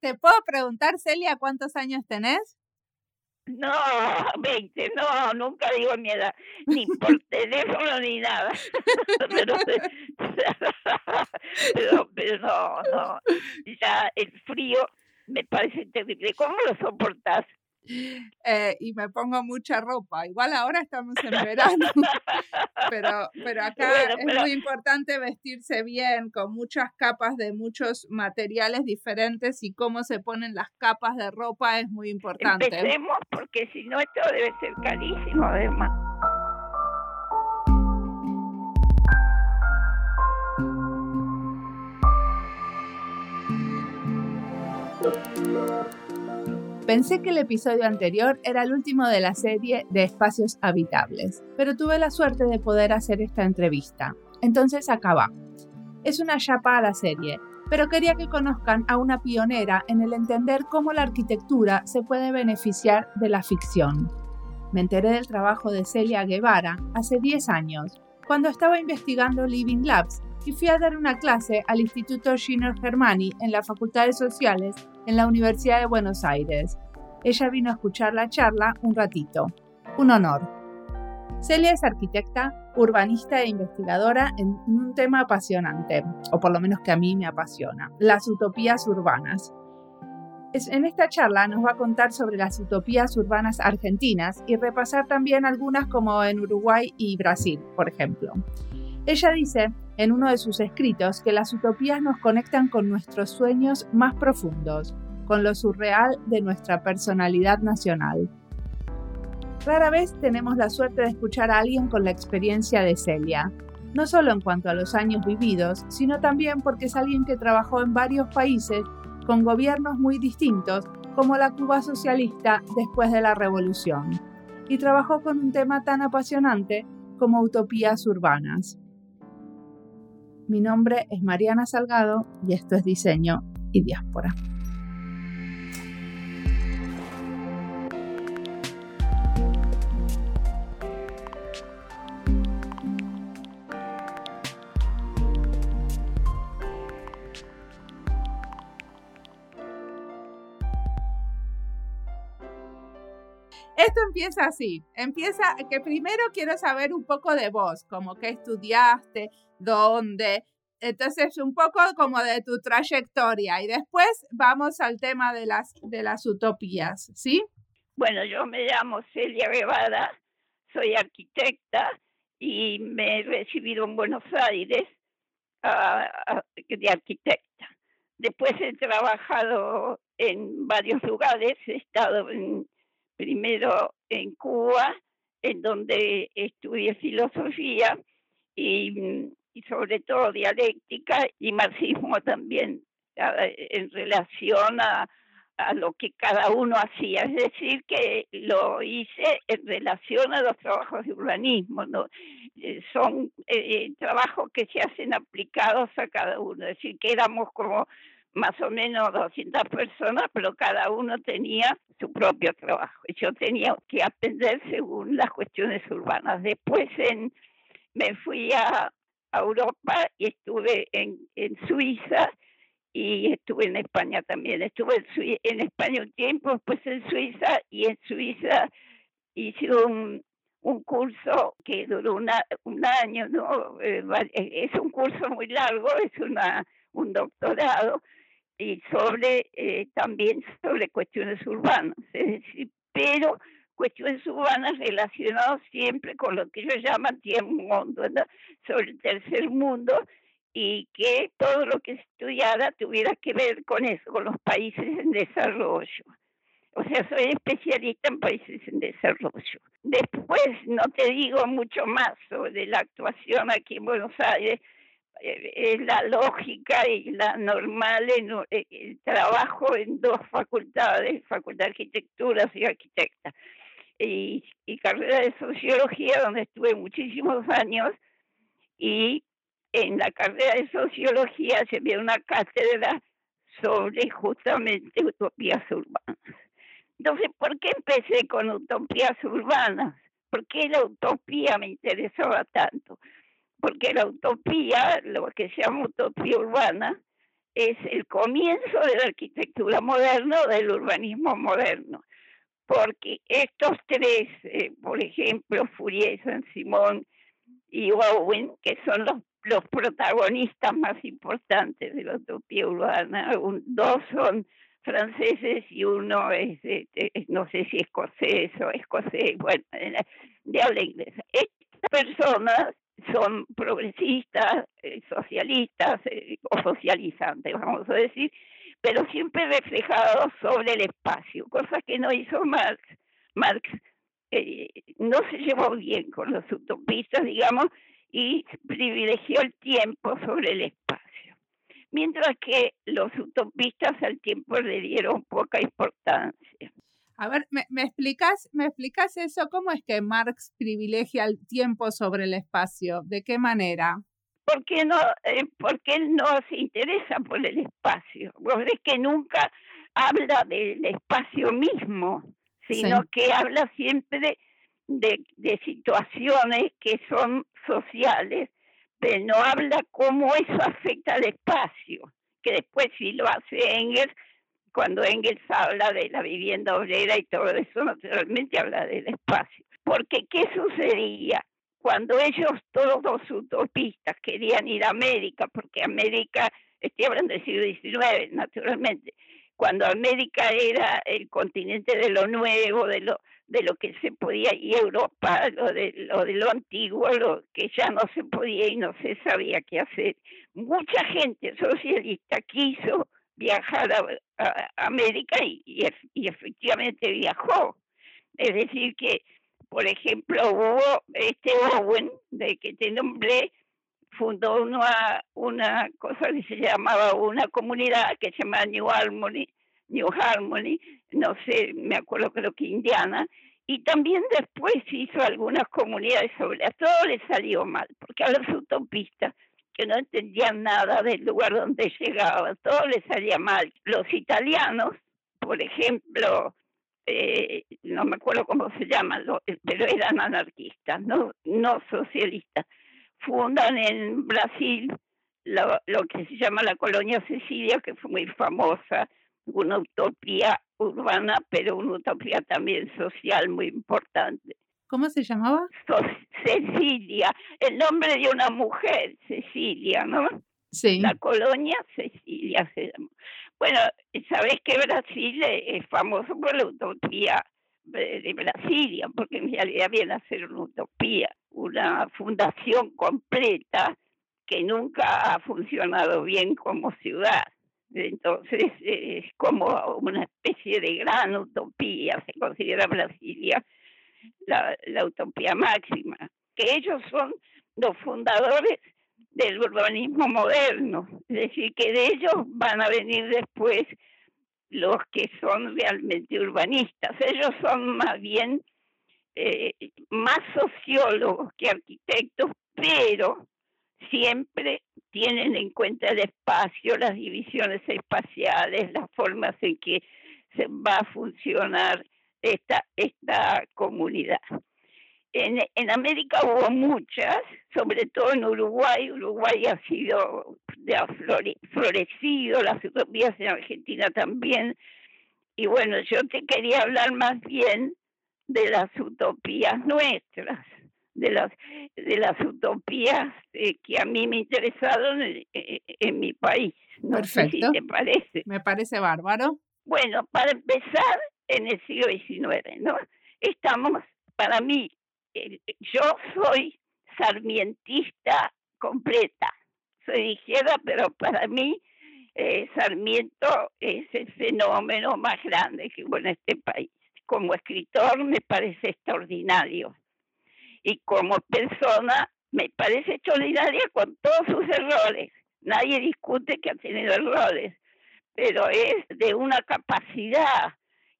¿Te puedo preguntar, Celia, cuántos años tenés? No, 20, no, nunca digo mi edad, ni por teléfono ni nada. pero, no, no, ya el frío me parece terrible. ¿Cómo lo soportás? Eh, y me pongo mucha ropa. Igual ahora estamos en verano, pero, pero acá es muy importante vestirse bien, con muchas capas de muchos materiales diferentes y cómo se ponen las capas de ropa es muy importante. Empecemos porque si no esto debe ser carísimo además. Pensé que el episodio anterior era el último de la serie de espacios habitables, pero tuve la suerte de poder hacer esta entrevista. Entonces acaba. Es una chapa a la serie, pero quería que conozcan a una pionera en el entender cómo la arquitectura se puede beneficiar de la ficción. Me enteré del trabajo de Celia Guevara hace 10 años, cuando estaba investigando Living Labs y fui a dar una clase al Instituto Schiner Germani en la Facultad de Sociales en la Universidad de Buenos Aires. Ella vino a escuchar la charla un ratito. Un honor. Celia es arquitecta, urbanista e investigadora en un tema apasionante, o por lo menos que a mí me apasiona, las utopías urbanas. En esta charla nos va a contar sobre las utopías urbanas argentinas y repasar también algunas como en Uruguay y Brasil, por ejemplo. Ella dice en uno de sus escritos que las utopías nos conectan con nuestros sueños más profundos, con lo surreal de nuestra personalidad nacional. Rara vez tenemos la suerte de escuchar a alguien con la experiencia de Celia, no solo en cuanto a los años vividos, sino también porque es alguien que trabajó en varios países con gobiernos muy distintos, como la Cuba socialista después de la Revolución, y trabajó con un tema tan apasionante como utopías urbanas. Mi nombre es Mariana Salgado y esto es Diseño y Diáspora. Esto empieza así, empieza que primero quiero saber un poco de vos, como que estudiaste, dónde. Entonces, un poco como de tu trayectoria y después vamos al tema de las, de las utopías, ¿sí? Bueno, yo me llamo Celia Guevara, soy arquitecta y me he recibido en Buenos Aires de arquitecta. Después he trabajado en varios lugares, he estado primero en Cuba, en donde estudié filosofía y sobre todo dialéctica y marxismo también en relación a, a lo que cada uno hacía, es decir, que lo hice en relación a los trabajos de urbanismo, ¿no? Eh, son eh, eh, trabajos que se hacen aplicados a cada uno, es decir, que éramos como más o menos 200 personas, pero cada uno tenía su propio trabajo yo tenía que aprender según las cuestiones urbanas. Después me fui a, Europa y estuve en, en Suiza y estuve en España también. Estuve en, en España un tiempo, después en Suiza y en Suiza hice un, un curso que duró un año, ¿no? Eh, es un curso muy largo, es una, un doctorado y sobre eh, también sobre cuestiones urbanas, es decir, pero cuestiones urbanas relacionadas siempre con lo que ellos llaman mundo, sobre el tercer mundo, y que todo lo que estudiara tuviera que ver con eso, con los países en desarrollo. O sea, soy especialista en países en desarrollo. Después, no te digo mucho más sobre la actuación aquí en Buenos Aires, eh, es la lógica y la normal en eh, trabajo en dos facultades, Facultad de Arquitectura y Arquitecta y, carrera de sociología, donde estuve muchísimos años, y en la carrera de sociología se ve una cátedra sobre justamente utopías urbanas. Entonces, ¿por qué empecé con utopías urbanas? ¿Por qué la utopía me interesaba tanto? Porque la utopía, lo que se llama utopía urbana, es el comienzo de la arquitectura moderna o del urbanismo moderno, porque estos tres, eh, por ejemplo, Fourier, Saint-Simon y Owen, que son los, los protagonistas más importantes de la utopía urbana, dos son franceses y uno es, no sé si escocés o escocés, bueno, de habla inglesa. Estas personas son progresistas, eh, socialistas eh, o socializantes, vamos a decir, pero siempre reflejados sobre el espacio, cosa que no hizo Marx. Marx eh, no se llevó bien con los utopistas, digamos, y privilegió el tiempo sobre el espacio. Mientras que los utopistas al tiempo le dieron poca importancia. A ver, ¿me, me, explicas, ¿me explicas eso? ¿Cómo es que Marx privilegia el tiempo sobre el espacio? ¿De qué manera? Porque, no, eh, porque él no se interesa por el espacio. Vos ves que nunca habla del espacio mismo, sino que habla siempre de, de situaciones que son sociales, pero no habla cómo eso afecta al espacio, que después sí lo hace Engels cuando Engels habla de la vivienda obrera y todo eso, naturalmente habla del espacio. Porque, ¿qué sucedía? Cuando ellos, todos los utopistas, querían ir a América, porque América, estoy hablando del siglo XIX, naturalmente, cuando América era el continente de lo nuevo, de lo, de lo que se podía, y Europa, lo de, lo de lo antiguo, lo que ya no se podía y no se sabía qué hacer. Mucha gente socialista quiso viajar a, América y, efectivamente viajó. Es decir, que, por ejemplo, hubo este Owen, de que te nombré, fundó una, una cosa que se llamaba una comunidad que se llama New Harmony, New Harmony, no sé, me acuerdo creo que Indiana, y también después hizo algunas comunidades sobre, a todo le salió mal, porque a los utopistas que no entendían nada del lugar donde llegaba, todo les salía mal. Los italianos, por ejemplo, eh, no me acuerdo cómo se llaman, pero eran anarquistas, no, no socialistas, fundan en Brasil lo, lo que se llama la colonia Cecilia, que fue muy famosa, una utopía urbana, pero una utopía también social muy importante. ¿Cómo se llamaba? Cecilia, el nombre de una mujer, Cecilia, ¿no? Sí. La colonia Cecilia se llama. Bueno, sabes que Brasil es famoso por la utopía de Brasilia, porque en realidad viene a ser una utopía, una fundación completa que nunca ha funcionado bien como ciudad. Entonces es como una especie de gran utopía, se considera Brasilia la, utopía máxima, que ellos son los fundadores del urbanismo moderno, es decir, que de ellos van a venir después los que son realmente urbanistas. Ellos son más bien eh, más sociólogos que arquitectos, pero siempre tienen en cuenta el espacio, las divisiones espaciales, las formas en que se va a funcionar esta, esta comunidad. En, en, América hubo muchas, sobre todo en Uruguay. Uruguay ha sido flore, florecido, las utopías en Argentina también. Y bueno, yo te quería hablar más bien de las utopías nuestras, de las, de las utopías eh, que a mí me interesaron en, en, mi país. No Perfecto. Sé si te parece. Me parece bárbaro. Bueno, para empezar, en el siglo XIX, ¿no? Estamos, para mí, yo soy sarmientista completa, soy de pero para mí eh, Sarmiento es el fenómeno más grande que hubo en este país. Como escritor me parece extraordinario y como persona me parece extraordinaria con todos sus errores. Nadie discute que ha tenido errores, pero es de una capacidad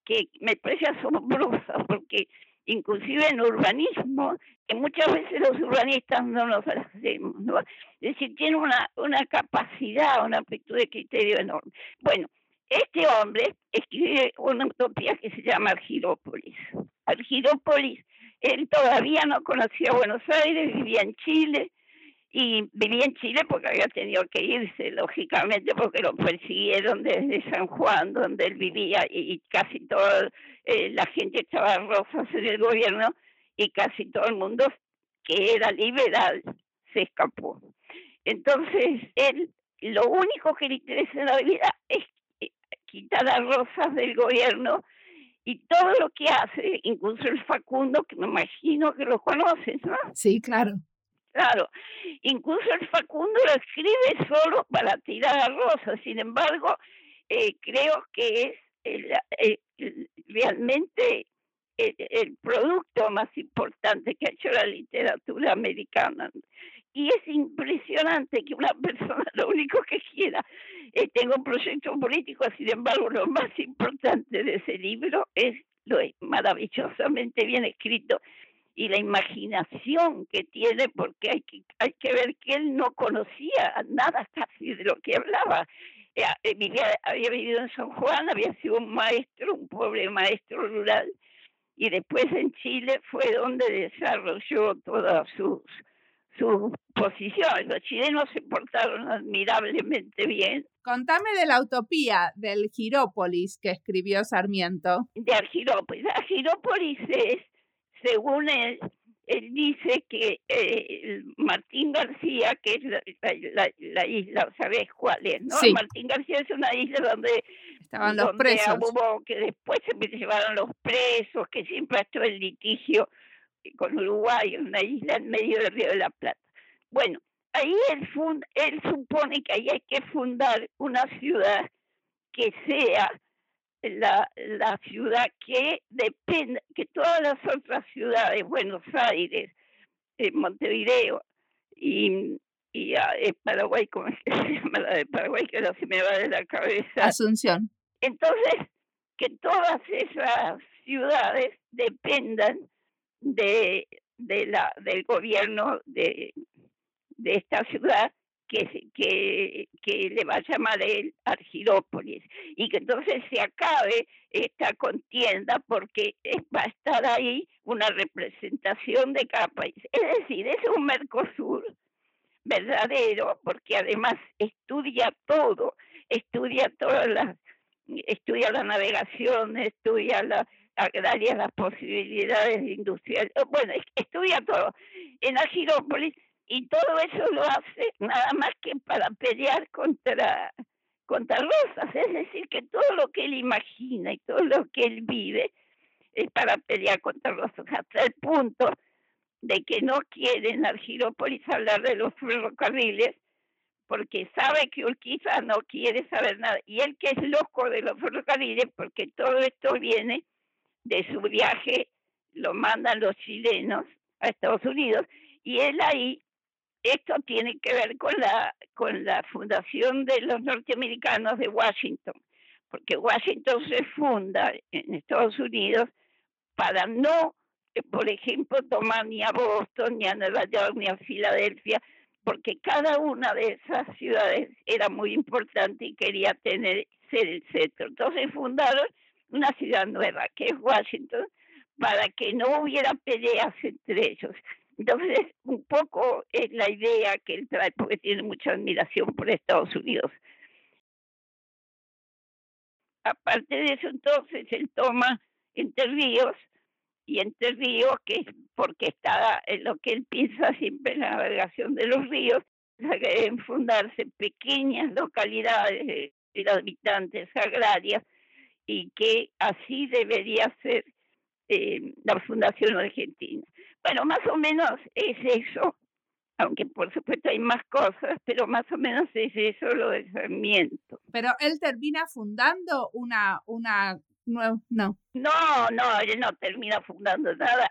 que me parece asombrosa, porque inclusive en urbanismo, que muchas veces los urbanistas no nos hacemos, ¿no? es decir, tiene una, una capacidad, una amplitud de criterio enorme. Bueno, este hombre escribe una utopía que se llama Argirópolis. Argirópolis, él todavía no conocía Buenos Aires, vivía en Chile, y vivía en Chile porque había tenido que irse, lógicamente, porque lo persiguieron desde San Juan, donde él vivía, y casi toda eh, la gente echaba rosas en el gobierno, y casi todo el mundo que era liberal se escapó. Entonces, él lo único que le interesa en la vida es eh, quitar las rosas del gobierno y todo lo que hace, incluso el Facundo, que me imagino que lo conoces, ¿no? Sí, claro. Claro, incluso el Facundo lo escribe solo para tirar a Rosa, sin embargo, eh, creo que es realmente el, producto más importante que ha hecho la literatura americana. Y es impresionante que una persona lo único que quiera es tenga un proyecto político, sin embargo, lo más importante de ese libro es lo maravillosamente bien escrito y la imaginación que tiene, porque hay que, hay que ver que él no conocía nada casi de lo que hablaba. Eh, eh, vivía, había vivido en San Juan, había sido un maestro, un pobre maestro rural, y después en Chile fue donde desarrolló todas sus, sus posiciones. Los chilenos se portaron admirablemente bien. Contame de la utopía del Girópolis que escribió Sarmiento. De Argirópolis. Argirópolis es según él, él dice que eh, Martín García, que es la, isla, ¿sabes cuál es? ¿no? Martín García es una isla donde estaban los presos. Hubo, que después se llevaron los presos, que siempre ha el litigio con Uruguay, una isla en medio del Río de la Plata. Bueno, ahí él, él supone que ahí hay que fundar una ciudad que sea la, la ciudad que depende, que todas las otras ciudades, Buenos Aires, eh, Montevideo y, y ah, Paraguay, ¿cómo se llama la de Paraguay? Que no se me va de la cabeza. Asunción. Entonces, que todas esas ciudades dependan de, de la, del gobierno de, de esta ciudad que, que, que le va a llamar el Argirópolis y que entonces se acabe esta contienda porque va a estar ahí una representación de cada país. Es decir, es un Mercosur verdadero porque además estudia todo, estudia todas las, estudia la navegación, estudia la agraria, las posibilidades industriales, bueno, estudia todo. En Argirópolis y todo eso lo hace nada más que para pelear contra, contra Rosas, es decir, que todo lo que él imagina y todo lo que él vive es para pelear contra Rosas, hasta el punto de que no quieren Argirópolis hablar de los ferrocarriles, porque sabe que Urquiza no quiere saber nada, y él que es loco de los ferrocarriles, porque todo esto viene de su viaje, lo mandan los chilenos a Estados Unidos, y él ahí esto tiene que ver con la, con la fundación de los norteamericanos de Washington, porque Washington se funda en Estados Unidos para no, eh, por ejemplo, tomar ni a Boston, ni a Nueva York, ni a Filadelfia, porque cada una de esas ciudades era muy importante y quería tener ser el centro. Entonces fundaron una ciudad nueva, que es Washington, para que no hubiera peleas entre ellos. Entonces, un poco es la idea que él trae, porque tiene mucha admiración por Estados Unidos. Aparte de eso, entonces, él toma Entre Ríos, y Entre Ríos, que es porque está en lo que él piensa siempre en la navegación de los ríos, deben fundarse pequeñas localidades de habitantes agrarias y que así debería ser eh, la Fundación Argentina. Bueno, más o menos es eso, aunque por supuesto hay más cosas, pero más o menos es eso lo de Sarmiento. Pero él termina fundando una, una no, no. No, no, él no termina fundando nada.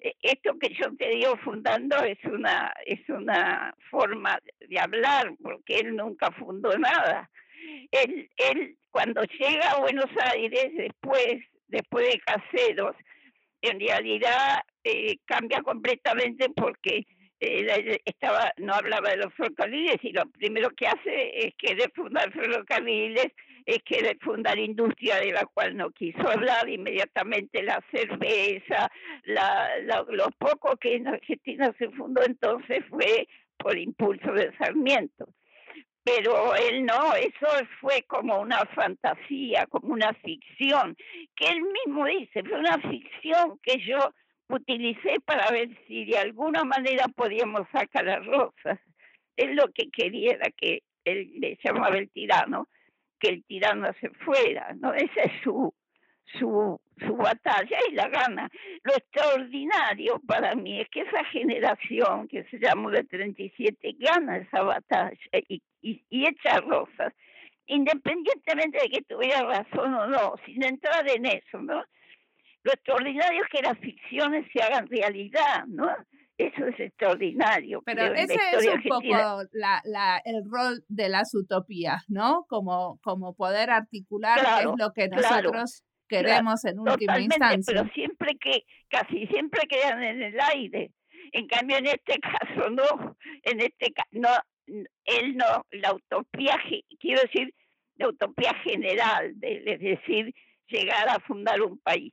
E, esto que yo te digo fundando es una, es una forma de hablar, porque él nunca fundó nada. Él, él cuando llega a Buenos Aires, después, después de Caseros, en realidad eh, cambia completamente porque eh, estaba no hablaba de los ferrocarriles y lo primero que hace es que fundar ferrocarriles es que fundar industria de la cual no quiso hablar inmediatamente la cerveza la, lo poco que en Argentina se fundó entonces fue por impulso de Sarmiento. Pero él no, eso fue como una fantasía, como una ficción, que él mismo dice, fue una ficción que yo utilicé para ver si de alguna manera podíamos sacar las rosas. Él lo que quería que él le llamaba el tirano, que el tirano se fuera, ¿no? Esa es su, su, su batalla y la gana. Lo extraordinario para mí es que esa generación que se llamó de 37 gana esa batalla y, y, y echa rosas, independientemente de que tuviera razón o no, sin entrar en eso, ¿no? Lo extraordinario es que las ficciones se hagan realidad, ¿no? Eso es extraordinario. Pero ese es un poco la, la, el rol de las utopías, ¿no? Como, como poder articular qué es lo que nosotros queremos en última instancia. Pero siempre que, casi siempre quedan en el aire. En cambio, en este caso no, en este caso, no, él no, la utopía, quiero decir, la utopía general, de, es decir, llegar a fundar un país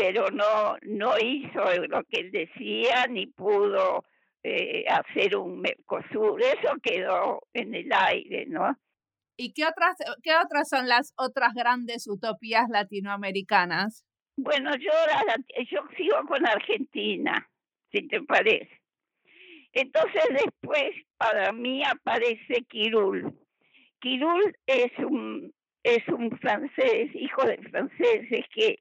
pero no, no hizo lo que él decía ni pudo eh, hacer un Mercosur. Eso quedó en el aire, ¿no? ¿Y qué otras, qué otras son las otras grandes utopías latinoamericanas? Bueno, yo, yo sigo con Argentina, si te parece. Entonces después para mí aparece Quirul. Quirul es un, es un francés, hijo de franceses que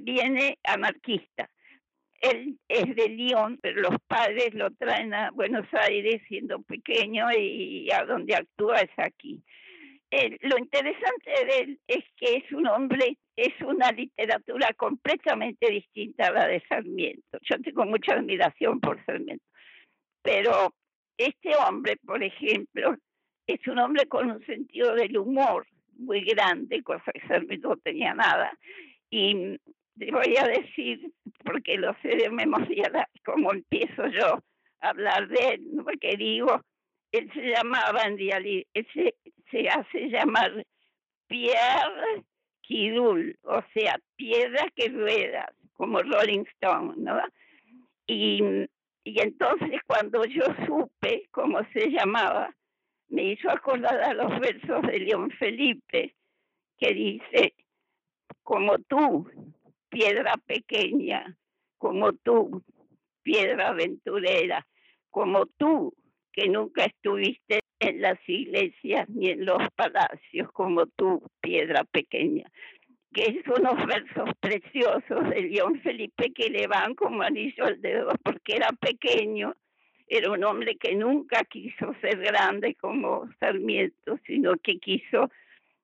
viene anarquista. Él es de Lyon, pero los padres lo traen a Buenos Aires siendo pequeño y a donde actúa es aquí. lo interesante de él es que es un hombre, es una literatura completamente distinta a la de Sarmiento. Yo tengo mucha admiración por Sarmiento, pero este hombre, por ejemplo, es un hombre con un sentido del humor muy grande, cosa que Sarmiento no tenía nada, y te voy a decir, porque lo sé de memoria, como empiezo yo a hablar de él, porque digo, él se llamaba en realidad, él se, hace llamar Pierre Kidul, o sea, piedra que rueda, como Rolling Stone, ¿no? Y entonces cuando yo supe cómo se llamaba, me hizo acordar a los versos de León Felipe, que dice, como tú, piedra pequeña, como tú, piedra aventurera, como tú, que nunca estuviste en las iglesias ni en los palacios, como tú, piedra pequeña. Que es unos versos preciosos de León Felipe que le van como anillo al dedo, porque era pequeño, era un hombre que nunca quiso ser grande como Sarmiento, sino que quiso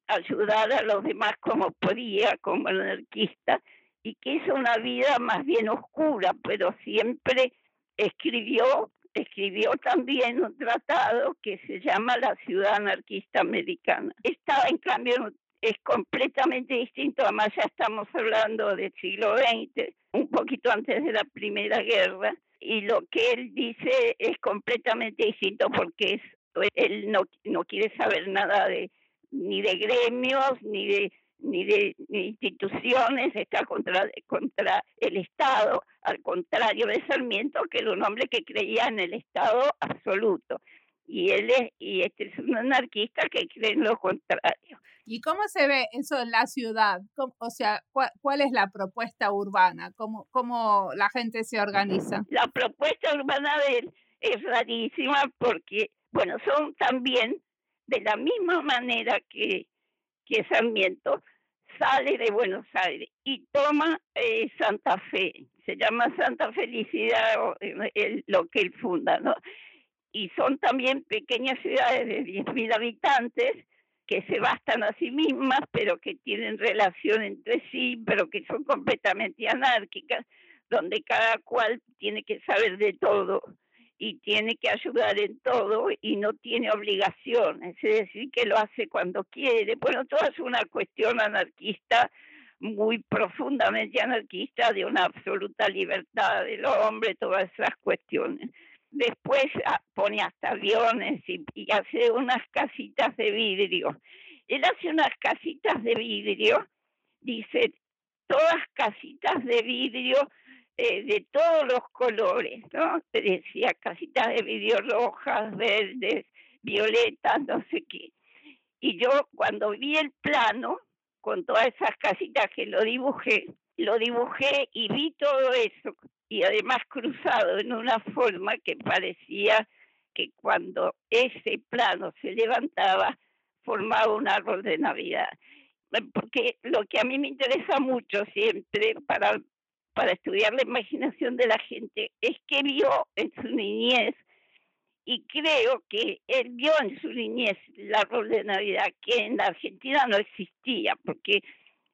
ayudar a los demás como podía, como anarquista, y que hizo una vida más bien oscura, pero siempre escribió, escribió también un tratado que se llama La ciudad anarquista americana. Esta, en cambio, es completamente distinto, además ya estamos hablando del siglo XX, un poquito antes de la Primera Guerra, y lo que él dice es completamente distinto porque es, él no, no quiere saber nada de ni de gremios, ni de ni de instituciones, está contra, contra el Estado, al contrario de Sarmiento, que era un hombre que creía en el Estado absoluto. Y él es, y este es un anarquista que cree en lo contrario. ¿Y cómo se ve eso en la ciudad? o sea, ¿cuál, es la propuesta urbana? ¿Cómo, ¿Cómo la gente se organiza? La propuesta urbana de él es rarísima porque, bueno, son también de la misma manera que que Sarmiento sale de Buenos Aires y toma eh, Santa Fe, se llama Santa Felicidad eh, lo que él funda, ¿no? Y son también pequeñas ciudades de 10.000 habitantes que se bastan a sí mismas, pero que tienen relación entre sí, pero que son completamente anárquicas, donde cada cual tiene que saber de todo y tiene que ayudar en todo y no tiene obligaciones, es decir, que lo hace cuando quiere. Bueno, todo es una cuestión anarquista, muy profundamente anarquista, de una absoluta libertad del hombre, todas esas cuestiones. Después ah, pone hasta aviones y, y hace unas casitas de vidrio. Él hace unas casitas de vidrio, dice, todas casitas de vidrio eh, de todos los colores, ¿no? Decía casitas de vidrio rojas, verdes, violetas, no sé qué. Y yo cuando vi el plano, con todas esas casitas que lo dibujé, lo dibujé y vi todo eso, y además cruzado en una forma que parecía que cuando ese plano se levantaba, formaba un árbol de Navidad. Porque lo que a mí me interesa mucho siempre para, para estudiar la imaginación de la gente es que vio en su niñez y creo que él vio en su niñez el árbol de Navidad que en la Argentina no existía, porque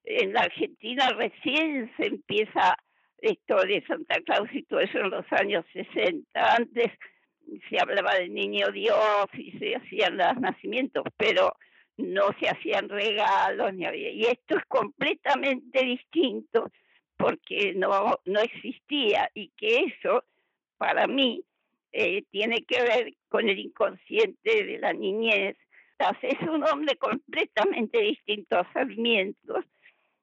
en la Argentina recién se empieza esto de Santa Claus y todo eso en los años 60. Antes se hablaba del niño Dios y se hacían los nacimientos, pero no se hacían regalos ni había. Y esto es completamente distinto porque no, no existía y que eso para mí eh, tiene que ver con el inconsciente de la niñez. Es un hombre completamente distinto a Sarmiento,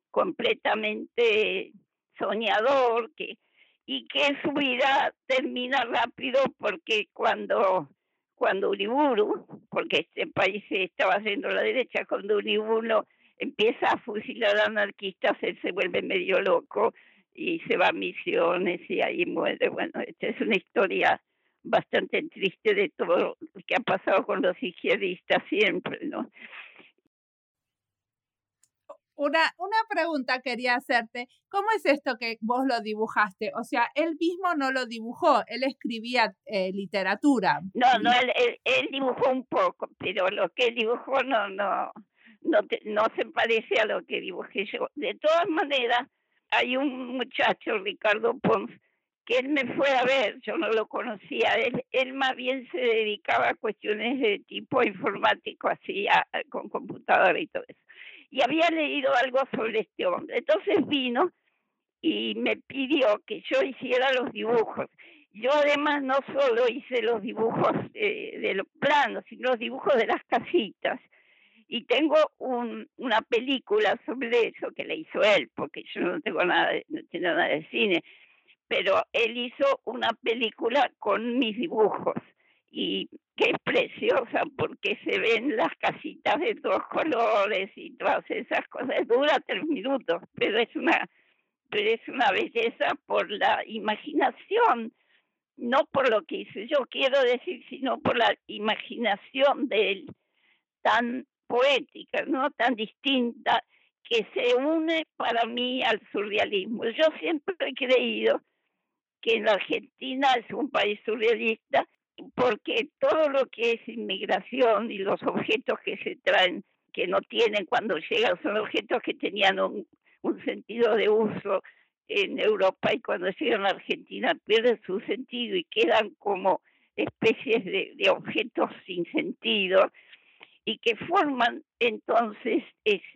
completamente soñador, que, y que su vida termina rápido porque cuando, cuando Uriburu, porque este país estaba haciendo la derecha, cuando Uriburu empieza a fusilar anarquistas, él se vuelve medio loco y se va a misiones y ahí muere. Bueno, esta es una historia bastante triste de todo lo que ha pasado con los izquierdistas siempre, ¿no? Una, una pregunta quería hacerte. ¿Cómo es esto que vos lo dibujaste? O sea, él mismo no lo dibujó, él escribía eh, literatura. No, no, él, él, dibujó un poco, pero lo que él dibujó no, no, no, no se parece a lo que dibujé yo. De todas maneras, hay un muchacho, Ricardo Pons, que él me fue a ver, yo no lo conocía, él, él más bien se dedicaba a cuestiones de tipo informático, así, con computadora y todo eso. Y había leído algo sobre este hombre. Entonces vino y me pidió que yo hiciera los dibujos. Yo además no solo hice los dibujos de los planos, sino los dibujos de las casitas. Y tengo un, una película sobre eso que le hizo él, porque yo no tengo nada, no tengo nada de cine pero él hizo una película con mis dibujos y que es preciosa porque se ven las casitas de todos colores y todas esas cosas. Dura tres minutos, pero es una, pero es una belleza por la imaginación, no por lo que hice yo quiero decir, sino por la imaginación de él, tan poética, no tan distinta, que se une para mí al surrealismo. Yo siempre he creído que la Argentina es un país surrealista porque todo lo que es inmigración y los objetos que se traen, que no tienen cuando llegan, son objetos que tenían un, sentido de uso en Europa y cuando llegan a Argentina pierden su sentido y quedan como especies de objetos sin sentido y que forman entonces,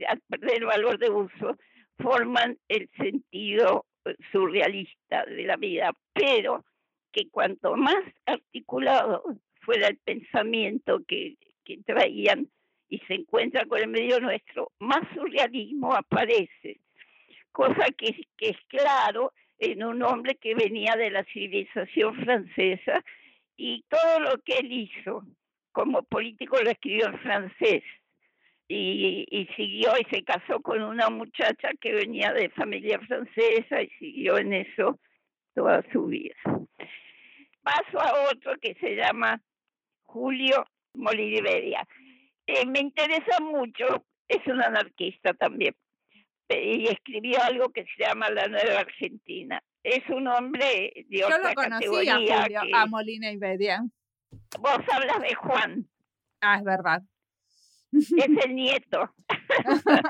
al perder el valor de uso, forman el sentido surrealista de la vida, pero que cuanto más articulado fuera el pensamiento que, que traían y se encuentra con el medio nuestro, más surrealismo aparece, cosa que es claro en un hombre que venía de la civilización francesa y todo lo que él hizo como político lo escribió en francés y, siguió y se casó con una muchacha que venía de familia francesa y siguió en eso toda su vida. Paso a otro que se llama Julio Moliveria. Eh, me interesa mucho, es un anarquista también, y escribió algo que se llama La Nueva Argentina. Es un hombre de Yo lo conocía, Julio, a Molina Iberia. Vos hablas de Juan. Ah, es verdad. Es el nieto.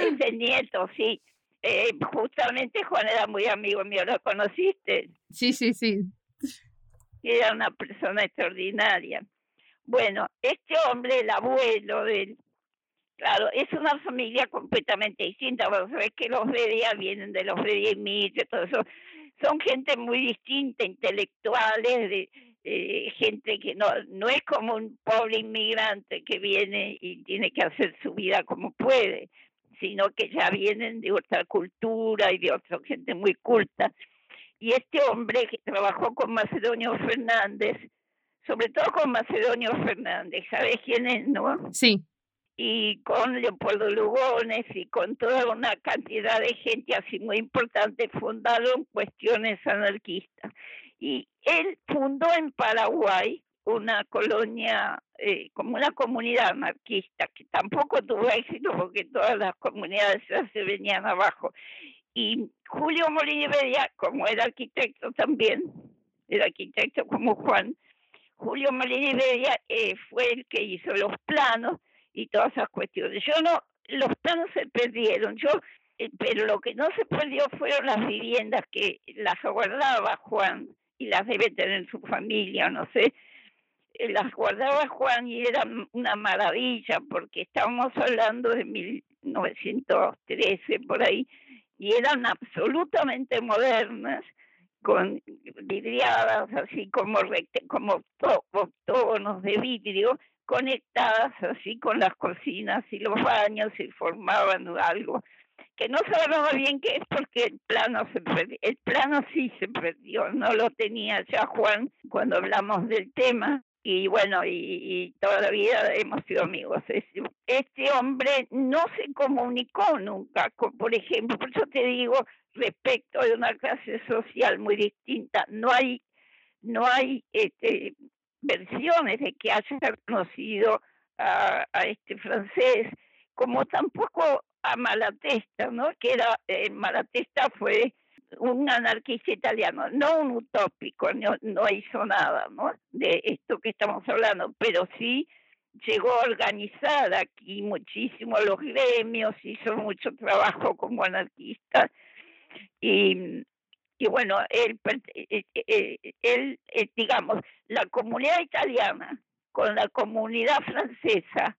es el nieto, sí. Eh, justamente Juan era muy amigo mío, ¿lo conociste? Sí, sí, sí. Era una persona extraordinaria. Bueno, este hombre, el abuelo de él, claro, es una familia completamente distinta. Vos sabés que los Bedia vienen de los Bedia y todo eso. Son gente muy distinta, intelectuales, de, eh, gente que no, no es como un pobre inmigrante que viene y tiene que hacer su vida como puede, sino que ya vienen de otra cultura y de otra gente muy culta. Y este hombre que trabajó con Macedonio Fernández, sobre todo con Macedonio Fernández, ¿sabes quién es, no? Sí. Y con Leopoldo Lugones y con toda una cantidad de gente así muy importante, fundaron cuestiones anarquistas. Y él fundó en Paraguay una colonia, eh, como una comunidad anarquista, que tampoco tuvo éxito porque todas las comunidades se venían abajo. Y Julio Molina como era arquitecto también, era arquitecto como Juan, Julio Molina eh, fue el que hizo los planos y todas esas cuestiones. Yo no, los planos se perdieron, yo, eh, pero lo que no se perdió fueron las viviendas que las guardaba Juan y las debe tener su familia, no sé, eh, las guardaba Juan y era una maravilla porque estábamos hablando de 1913 por ahí y eran absolutamente modernas con vidriadas así como como octógonos de vidrio conectadas así con las cocinas y los baños y formaban algo que no sabemos bien qué es porque el plano se perdió. el plano sí se perdió no lo tenía ya Juan cuando hablamos del tema y bueno, y, toda la vida hemos sido amigos. Este hombre no se comunicó nunca, por ejemplo, por eso te digo, respecto de una clase social muy distinta, no hay, no hay este, versiones de que haya conocido a este francés, como tampoco a Malatesta, ¿no? Que era, eh, Malatesta fue un anarquista italiano, no un utópico, no, no hizo nada ¿no? de esto que estamos hablando, pero sí llegó a organizar aquí muchísimo los gremios, hizo mucho trabajo como anarquista y, y bueno, él, eh, eh, él, eh, digamos, la comunidad italiana con la comunidad francesa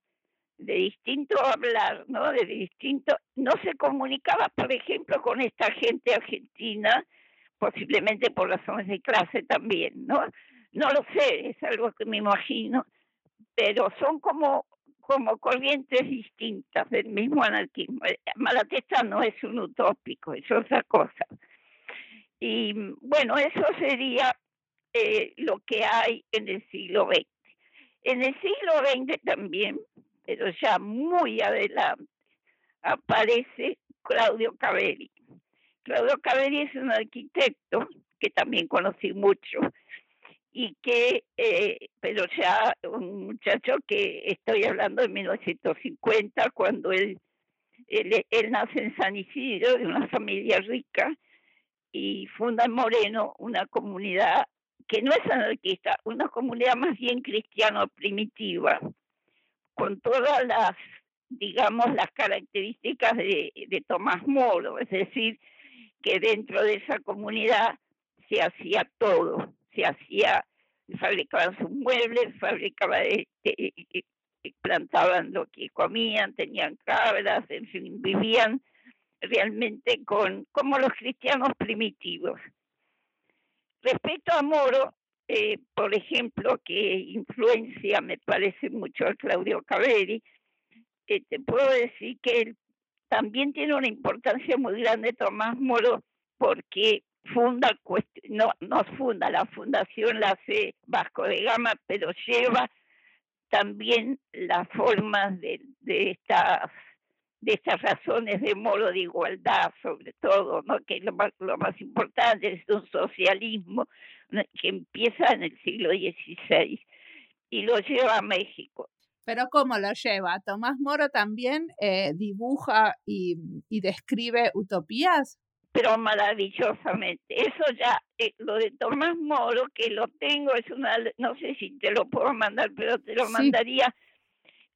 de distinto hablar, ¿no? De distinto, no se comunicaba, por ejemplo, con esta gente argentina, posiblemente por razones de clase también, ¿no? No lo sé, es algo que me imagino, pero son como como corrientes distintas del mismo anarquismo. Malatesta no es un utópico, es otra cosa. Y bueno, eso sería eh, lo que hay en el siglo XX. En el siglo XX también pero ya muy adelante, aparece Claudio Cavelli. Claudio Cavelli es un arquitecto que también conocí mucho y que, eh, pero ya un muchacho que estoy hablando de 1950, cuando él, él, él nace en San Isidro, de una familia rica, y funda en Moreno una comunidad que no es anarquista, una comunidad más bien cristiano primitiva, con todas las, digamos, las características de, Tomás Moro, es decir, que dentro de esa comunidad se hacía todo, se hacía, fabricaban sus muebles, fabricaban, este, plantaban lo que comían, tenían cabras, en fin, vivían realmente con como los cristianos primitivos. Respecto a Moro, eh, por ejemplo, que influencia, me parece mucho a Claudio Caveri, te puedo decir que él también tiene una importancia muy grande Tomás Moro porque funda, no, no funda, la fundación la hace Vasco de Gama, pero lleva también las formas de, de estas de estas razones de modo de igualdad, sobre todo, ¿no? que lo más, lo más importante, es un socialismo que empieza en el siglo XVI y lo lleva a México. Pero ¿cómo lo lleva? Tomás Moro también eh, dibuja y, y, describe utopías. Pero maravillosamente. Eso ya, eh, lo de Tomás Moro, que lo tengo, es una, no sé si te lo puedo mandar, pero te lo mandaría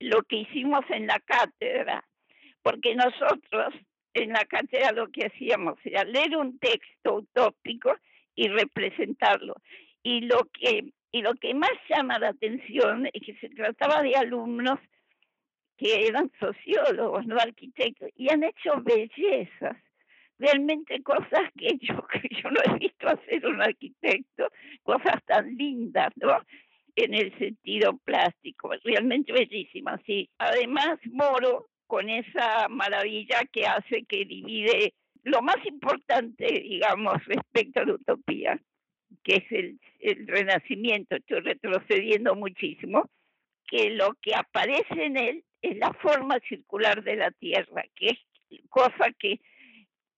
lo que hicimos en la cátedra porque nosotros en la cátedra lo que hacíamos era leer un texto utópico y representarlo. Y lo que, y lo que más llama la atención es que se trataba de alumnos que eran sociólogos, no arquitectos, y han hecho bellezas, realmente cosas que yo, que yo no he visto hacer un arquitecto, cosas tan lindas, ¿no? En el sentido plástico, realmente bellísimas, sí. Además, Moro con esa maravilla que hace que divide lo más importante, digamos, respecto a la utopía, que es el, renacimiento, estoy retrocediendo muchísimo, que lo que aparece en él es la forma circular de la Tierra, que es cosa que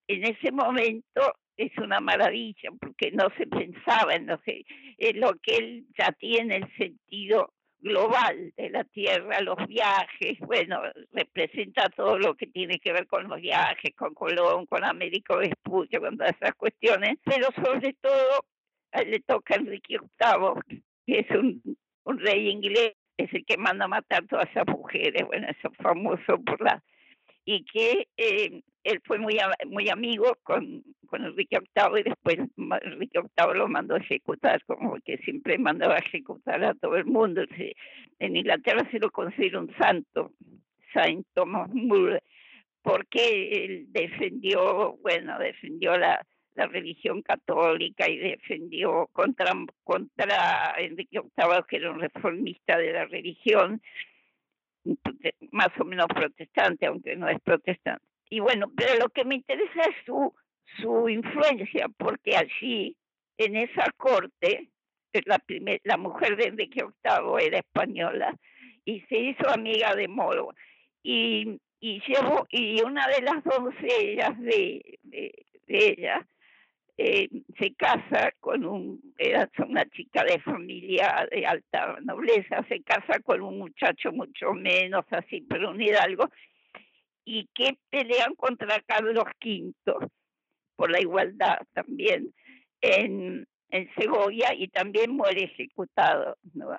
en ese momento es una maravilla, porque no se pensaba en lo que, en lo que él ya tiene el sentido global de la Tierra, los viajes, bueno, representa todo lo que tiene que ver con los viajes, con Colón, con Américo Vespucio, con todas esas cuestiones, pero sobre todo le toca a Enrique VIII, que es un, rey inglés, es el que manda a matar todas esas mujeres, bueno, es famoso por la... y que eh, él fue muy, muy amigo con, con Enrique VIII y después Enrique VIII lo mandó a ejecutar, como que siempre mandaba a ejecutar a todo el mundo. En Inglaterra se lo considera un santo, Saint Thomas More, porque él defendió, bueno, defendió la, la religión católica y defendió contra, contra Enrique VIII, que era un reformista de la religión, más o menos protestante, aunque no es protestante. Y bueno, pero lo que me interesa es su, su influencia, porque allí, en esa corte, la, primer, la mujer de Enrique VIII era española y se hizo amiga de Moro. Y, y, llevó, y una de las doncellas de, de, ella eh, se casa con un, era una chica de familia de alta nobleza, se casa con un muchacho mucho menos así, pero un hidalgo, y que pelean contra Carlos V por la igualdad también en, en Segovia y también muere ejecutado. ¿no?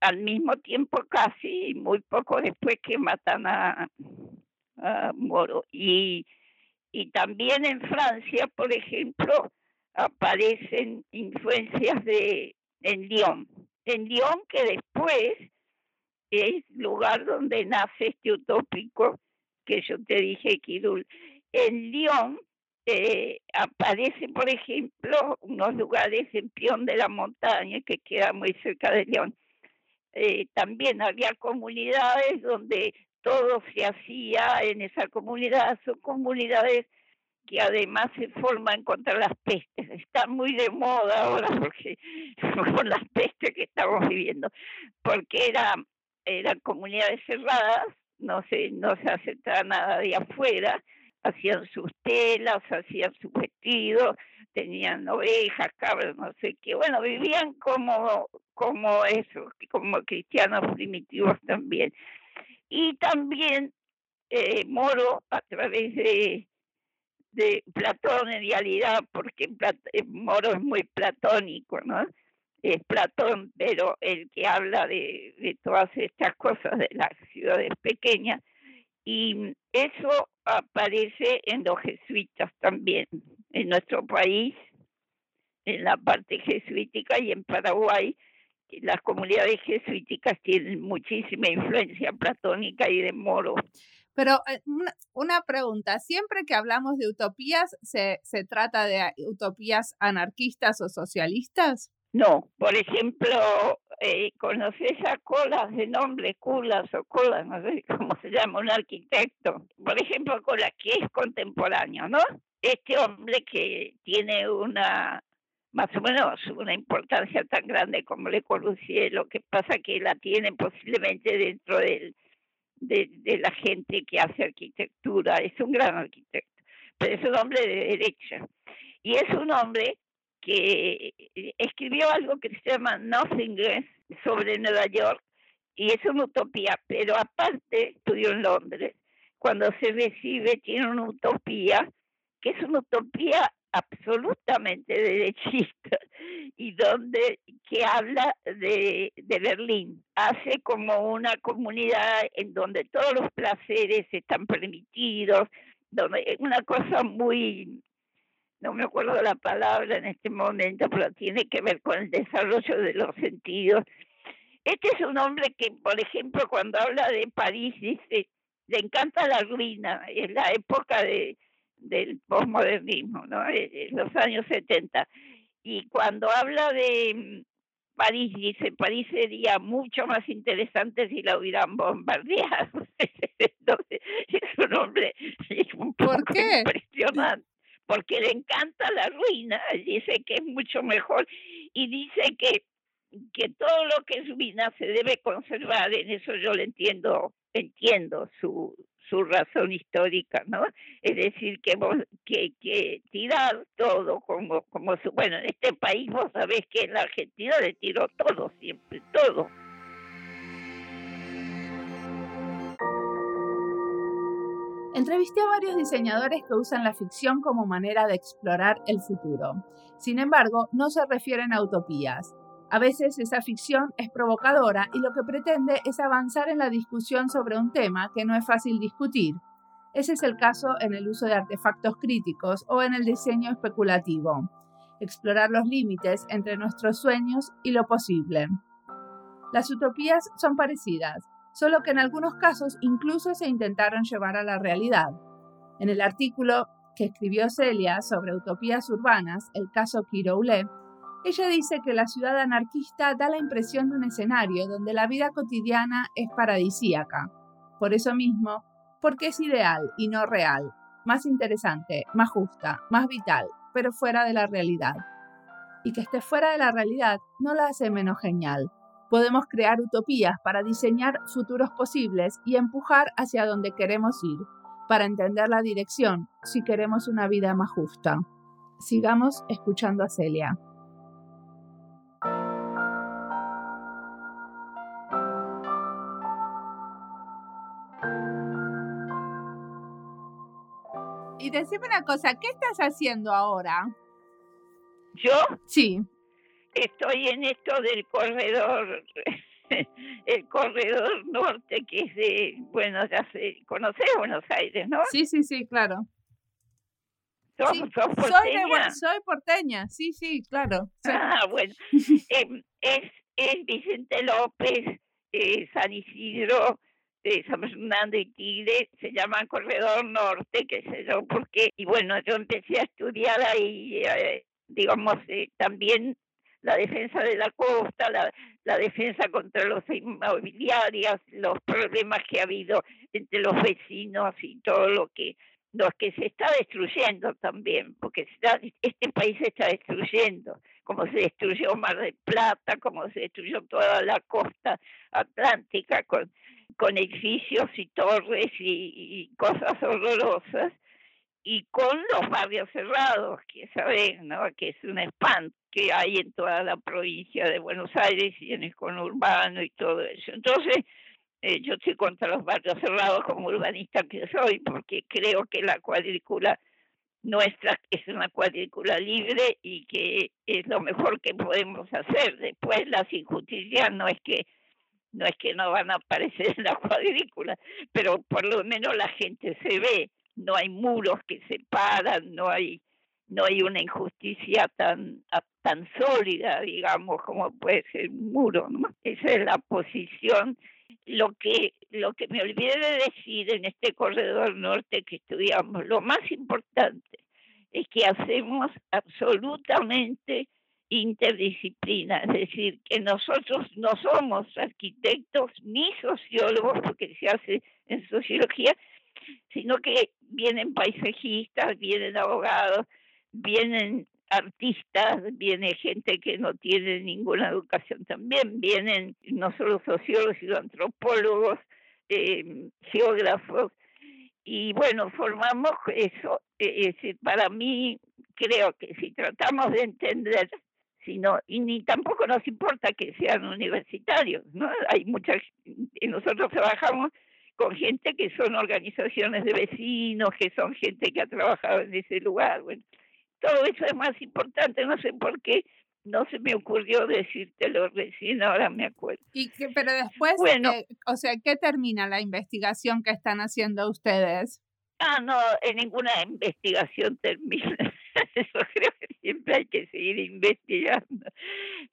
Al mismo tiempo casi, muy poco después que matan a, a Moro. Y, y también en Francia, por ejemplo, aparecen influencias de en Lyon. En Lyon que después es lugar donde nace este utópico que yo te dije, Kirul. En Lyon eh, aparece, por ejemplo, unos lugares en Pion de la Montaña, que queda muy cerca de Lyon. Eh, también había comunidades donde todo se hacía en esa comunidad. Son comunidades que además se forman contra las pestes. Está muy de moda ahora porque con las pestes que estamos viviendo, porque era eran comunidades cerradas, no se, no se aceptaba nada de afuera, hacían sus telas, hacían sus vestidos, tenían ovejas, cabras, no sé qué. Bueno, vivían como, como eso, como cristianos primitivos también. Y también eh, Moro, a través de, Platón en realidad, porque eh, Moro es muy platónico, ¿no? es Platón, pero el que habla de, de todas estas cosas de las ciudades pequeñas, y eso aparece en los jesuitas también, en nuestro país, en la parte jesuítica y en Paraguay, las comunidades jesuíticas tienen muchísima influencia platónica y de moro. Pero eh, una, una, pregunta, siempre que hablamos de utopías, ¿se, ¿se trata de utopías anarquistas o socialistas? No, por ejemplo, eh, ¿conoces a Colas de nombre, Culas o Colas, no sé cómo se llama, un arquitecto? Por ejemplo, Colas, que es contemporáneo, ¿no? Este hombre que tiene una, más o menos, una importancia tan grande como Le Corbusier, lo que pasa que la tiene posiblemente dentro del, de, de la gente que hace arquitectura, es un gran arquitecto, pero es un hombre de derecha. Y es un hombre que escribió algo que se llama Nothingness sobre Nueva York y es una utopía, pero aparte estudió en Londres. Cuando se recibe tiene una utopía que es una utopía absolutamente derechista y donde que habla de, de Berlín. Hace como una comunidad en donde todos los placeres están permitidos, donde una cosa muy no me acuerdo la palabra en este momento, pero tiene que ver con el desarrollo de los sentidos. Este es un hombre que, por ejemplo, cuando habla de París, dice, le encanta la ruina, es la época de, del posmodernismo, ¿no? En los años 70. Y cuando habla de, París dice, París sería mucho más interesante si la hubieran bombardeado. Entonces, es un hombre un poco ¿Por qué? impresionante, porque le encanta la ruina, dice que es mucho mejor y dice que, que todo lo que es ruina se debe conservar, en eso yo le entiendo, entiendo su, su razón histórica, ¿no? Es decir, que vos, que, tirar todo como, como su, bueno, en este país vos sabés que en la Argentina le tiró todo siempre, todo. Entrevisté a varios diseñadores que usan la ficción como manera de explorar el futuro. Sin embargo, no se refieren a utopías. A veces esa ficción es provocadora y lo que pretende es avanzar en la discusión sobre un tema que no es fácil discutir. Ese es el caso en el uso de artefactos críticos o en el diseño especulativo. Explorar los límites entre nuestros sueños y lo posible. Las utopías son parecidas, solo que en algunos casos incluso se intentaron llevar a la realidad. En el artículo que escribió Celia sobre utopías urbanas, el caso Kiroule, ella dice que la ciudad anarquista da la impresión de un escenario donde la vida cotidiana es paradisíaca. Por eso mismo, porque es ideal y no real, más interesante, más justa, más vital, pero fuera de la realidad. Y que esté fuera de la realidad no la hace menos genial, Podemos crear utopías para diseñar futuros posibles y empujar hacia donde queremos ir, para entender la dirección si queremos una vida más justa. Sigamos escuchando a Celia. Decime una cosa, ¿qué estás haciendo ahora? ¿Yo? Sí estoy en esto del corredor, el corredor norte, que es de, bueno, ya sé, ¿conoces Buenos Aires, no? Sí, sí, sí, claro. ¿Sos, Sí, sos Soy, de, porteña? Soy porteña, sí, sí, claro. Ah, bueno. Em, es, es Vicente López, eh, San Isidro, eh, San Fernando y Tigre, se llama Corredor Norte, qué sé yo, porque, y bueno, yo empecé a estudiar ahí, eh, digamos, eh, también la defensa de la costa, la, defensa contra los inmobiliarios, los problemas que ha habido entre los vecinos y todo lo que lo que se está destruyendo también, porque está- este país se está destruyendo, como se destruyó Mar del Plata, como se destruyó toda la costa atlántica con, con edificios y torres y, cosas horrorosas, y con los barrios cerrados, que saben, ¿no? que es un espanto que hay en toda la provincia de Buenos Aires y en el conurbano y todo eso. Entonces, eh, yo estoy contra los barrios cerrados como urbanista que soy, porque creo que la cuadrícula nuestra es una cuadrícula libre y que es lo mejor que podemos hacer. Después las injusticias no es que no es que no van a aparecer en la cuadrícula, pero por lo menos la gente se ve, no hay muros que separan, no hay no hay una injusticia tan tan sólida, digamos, como puede ser un muro, ¿no? Esa es la posición lo que lo que me olvidé de decir en este corredor norte que estudiamos, lo más importante es que hacemos absolutamente interdisciplina, es decir, que nosotros no somos arquitectos ni sociólogos, porque se hace en sociología, sino que vienen paisajistas, vienen abogados, vienen artistas, viene gente que no tiene ninguna educación también, vienen no solo sociólogos, sino antropólogos, eh, geógrafos, y bueno, formamos eso. para mí, creo que si tratamos de entender, si no, y ni tampoco nos importa que sean universitarios, ¿no? Hay muchas, y nosotros trabajamos con gente que son organizaciones de vecinos, que son gente que ha trabajado en ese lugar, bueno, todo eso es más importante, no sé por qué no se me ocurrió decírtelo recién, ahora me acuerdo. Y que, pero después, Bueno. eh, o sea, ¿qué termina la investigación que están haciendo ustedes? Ah, no, en ninguna investigación termina. Eso creo que siempre hay que seguir investigando.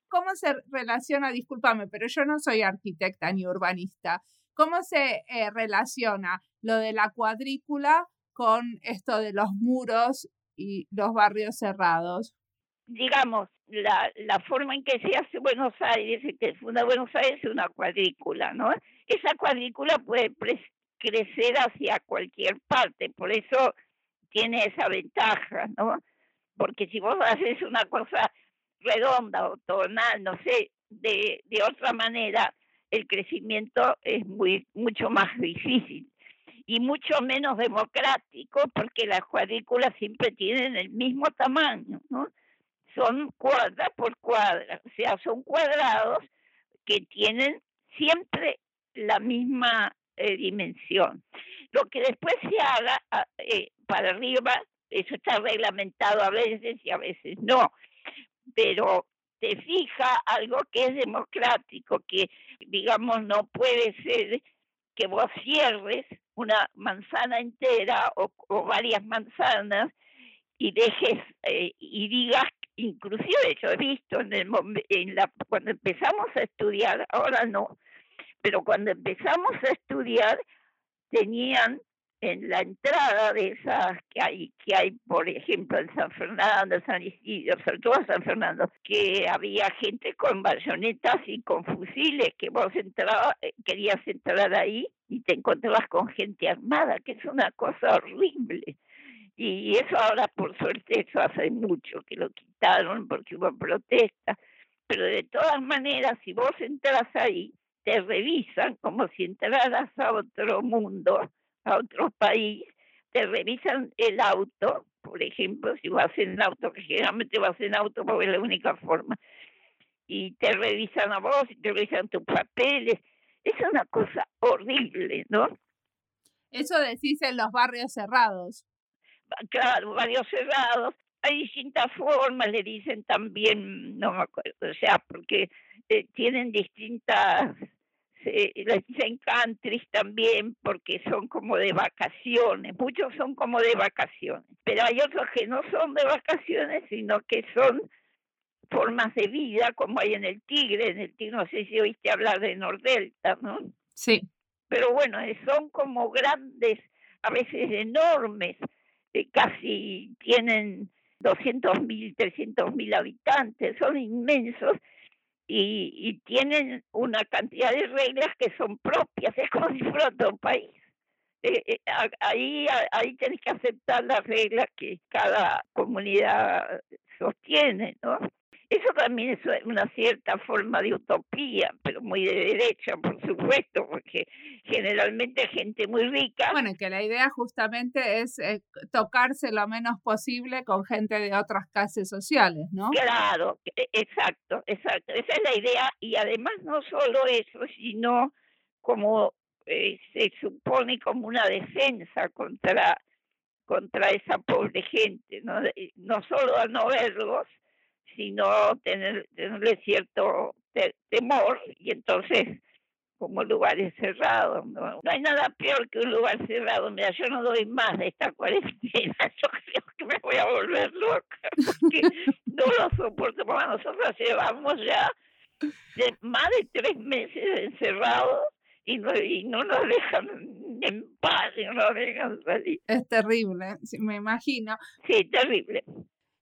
¿Cómo se relaciona, discúlpame, pero yo no soy arquitecta ni urbanista, ¿cómo se eh, relaciona lo de la cuadrícula con esto de los muros y los barrios cerrados? digamos, la, la forma en que se hace Buenos Aires, que funda Buenos Aires es una cuadrícula, ¿no? Esa cuadrícula puede crecer hacia cualquier parte, por eso tiene esa ventaja, ¿no? Porque si vos haces una cosa redonda o tonal, no sé, de, de otra manera, el crecimiento es muy mucho más difícil y mucho menos democrático porque las cuadrículas siempre tienen el mismo tamaño, ¿no? Son cuadra por cuadra, o sea, son cuadrados que tienen siempre la misma eh, dimensión. Lo que después se haga eh, para arriba, eso está reglamentado a veces y a veces no, pero te fija algo que es democrático, que digamos no puede ser que vos cierres una manzana entera o, varias manzanas y dejes eh, y digas, inclusive yo he visto en, el, en la, cuando empezamos a estudiar, ahora no, pero cuando empezamos a estudiar tenían en la entrada de esas que hay, que hay por ejemplo en San Fernando, San Isidro, sobre todo San Fernando, que había gente con bayonetas y con fusiles, que vos entrabas, eh, querías entrar ahí y te encontrabas con gente armada, que es una cosa horrible. Y eso ahora, por suerte, eso hace mucho que lo quitaron porque hubo protestas. Pero de todas maneras, si vos entras ahí, te revisan como si entraras a otro mundo a otro país, te revisan el auto, por ejemplo, si vas en auto, que generalmente vas en auto porque es la única forma, y te revisan a vos y te revisan tus papeles. Es una cosa horrible, ¿no? Eso decís en los barrios cerrados. Claro, barrios cerrados. Hay distintas formas, le dicen también, no me acuerdo, o sea, porque eh, tienen distintas les dicen countries también porque son como de vacaciones, muchos son como de vacaciones, pero hay otros que no son de vacaciones, sino que son formas de vida, como hay en el Tigre, en el Tigre, no sé si oíste hablar de Nordelta, ¿no? Sí. Pero bueno, eh, son como grandes, a veces enormes, eh, casi tienen 200 mil, 300 mil habitantes, son inmensos y, tienen una cantidad de reglas que son propias, es como si fuera otro país. Eh, eh, ahí, ahí tienes que aceptar las reglas que cada comunidad sostiene, ¿no? Eso también es una cierta forma de utopía, pero muy de derecha, por supuesto, porque generalmente gente muy rica. Bueno, que la idea justamente es eh, tocarse lo menos posible con gente de otras clases sociales, ¿no? Claro, e, exacto, exacto. Esa es la idea. Y además no solo eso, sino como eh, se supone como una defensa contra contra esa pobre gente, no, no solo a no verlos, sino tener, tenerle cierto temor y entonces como lugares cerrados. ¿no? hay nada peor que un lugar cerrado. Mira, yo no doy más de esta cuarentena. Yo creo que me voy a volver loca porque no lo soporto. Porque nosotros llevamos ya de más de tres meses encerrados y no, y no nos dejan en paz, y no nos dejan salir. Es terrible, me imagino. Sí, terrible.